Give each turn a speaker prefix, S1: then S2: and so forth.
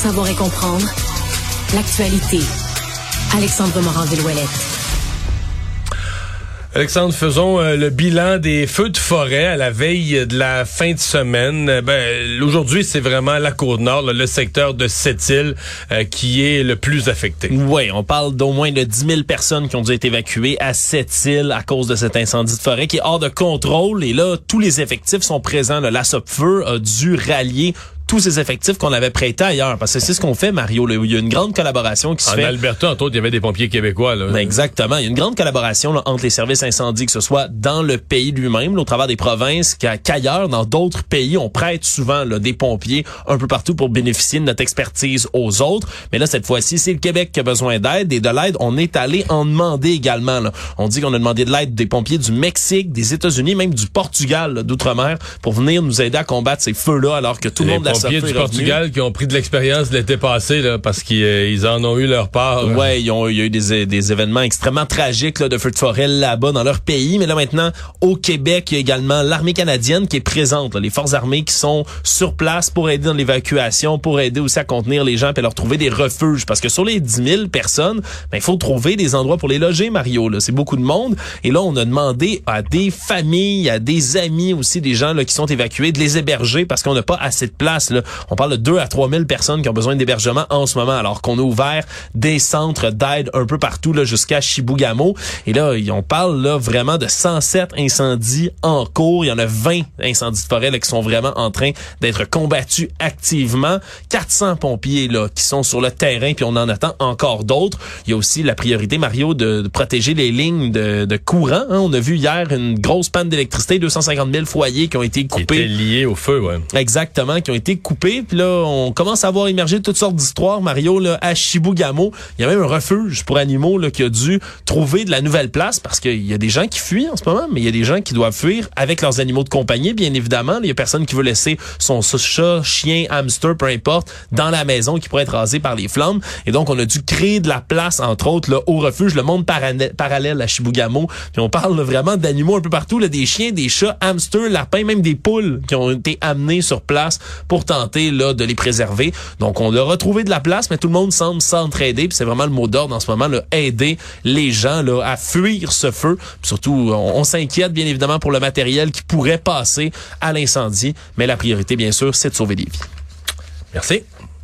S1: savoir et comprendre l'actualité. Alexandre Morand-Villouellette.
S2: Alexandre, faisons euh, le bilan des feux de forêt à la veille de la fin de semaine. Euh, ben, aujourd'hui, c'est vraiment la Côte-Nord, le secteur de Sept-Îles euh, qui est le plus affecté.
S3: Oui, on parle d'au moins de 10 000 personnes qui ont dû être évacuées à Sept-Îles à cause de cet incendie de forêt qui est hors de contrôle. Et là, tous les effectifs sont présents. La SOPFEU a dû rallier tous ces effectifs qu'on avait prêtés ailleurs. Parce que c'est ce qu'on fait, Mario. Il y a une grande collaboration qui se fait.
S2: En Alberta, entre autres, il y avait des pompiers québécois. Là.
S3: Ben, exactement. Il y a une grande collaboration entre les services incendies, que ce soit dans le pays lui-même, au travers des provinces, qu'ailleurs, dans d'autres pays, on prête souvent là, des pompiers un peu partout pour bénéficier de notre expertise aux autres. Mais là, cette fois-ci, c'est le Québec qui a besoin d'aide. Et de l'aide, on est allé en demander également. Là. On dit qu'on a demandé de l'aide des pompiers du Mexique, des États-Unis, même du Portugal, d'outre-mer, pour venir nous aider à combattre ces feux-là, alors que tout le monde
S2: pompiers du Portugal qui ont pris de l'expérience l'été passé là, parce qu'ils euh, en ont eu leur part.
S3: Ouais, ils ont, il y a eu des, des événements extrêmement tragiques là, de feux de forêt là-bas dans leur pays. Mais là maintenant, au Québec, il y a également l'armée canadienne qui est présente, les forces armées qui sont sur place pour aider dans l'évacuation, pour aider aussi à contenir les gens et leur trouver des refuges. Parce que sur les 10 000 personnes, ben, il faut trouver des endroits pour les loger, Mario. C'est beaucoup de monde. Et là, on a demandé à des familles, à des amis aussi, des gens là, qui sont évacués, de les héberger parce qu'on n'a pas assez de place. Là. On parle de 2 à 3 000 personnes qui ont besoin d'hébergement en ce moment, alors qu'on a ouvert des centres d'aide un peu partout là jusqu'à Chibougamau. Et là, on parle là vraiment de 107 incendies en cours. Il y en a 20 incendies de forêt là, qui sont vraiment en train d'être combattus activement. 400 pompiers là qui sont sur le terrain, puis on en attend encore d'autres. Il y a aussi la priorité, Mario, de, protéger les lignes de, de courant. Hein. On a vu hier une grosse panne d'électricité, 250 000 foyers qui ont été coupés. Qui
S2: étaient liés au feu, ouais.
S3: Exactement, qui ont été coupés puis là, on commence à voir émerger toutes sortes d'histoires, Mario, là, à Chibougamau. Il y a même un refuge pour animaux là, qui a dû trouver de la nouvelle place parce qu'il y a des gens qui fuient en ce moment, mais il y a des gens qui doivent fuir avec leurs animaux de compagnie, bien évidemment. Il y a personne qui veut laisser son chat, chien, hamster, peu importe, dans la maison qui pourrait être rasé par les flammes. Et donc, on a dû créer de la place, entre autres, là, au refuge, le monde parallèle à Chibougamau. Puis on parle vraiment d'animaux un peu partout, là, des chiens, des chats, hamsters, lapins, même des poules qui ont été amenés sur place pour tenter là de les préserver. Donc on a retrouvé de la place, mais tout le monde semble s'entraider. Puis c'est vraiment le mot d'ordre en ce moment, là, aider les gens là à fuir ce feu. surtout, on, s'inquiète bien évidemment pour le matériel qui pourrait passer à l'incendie, mais la priorité bien sûr, c'est de sauver des vies.
S2: Merci.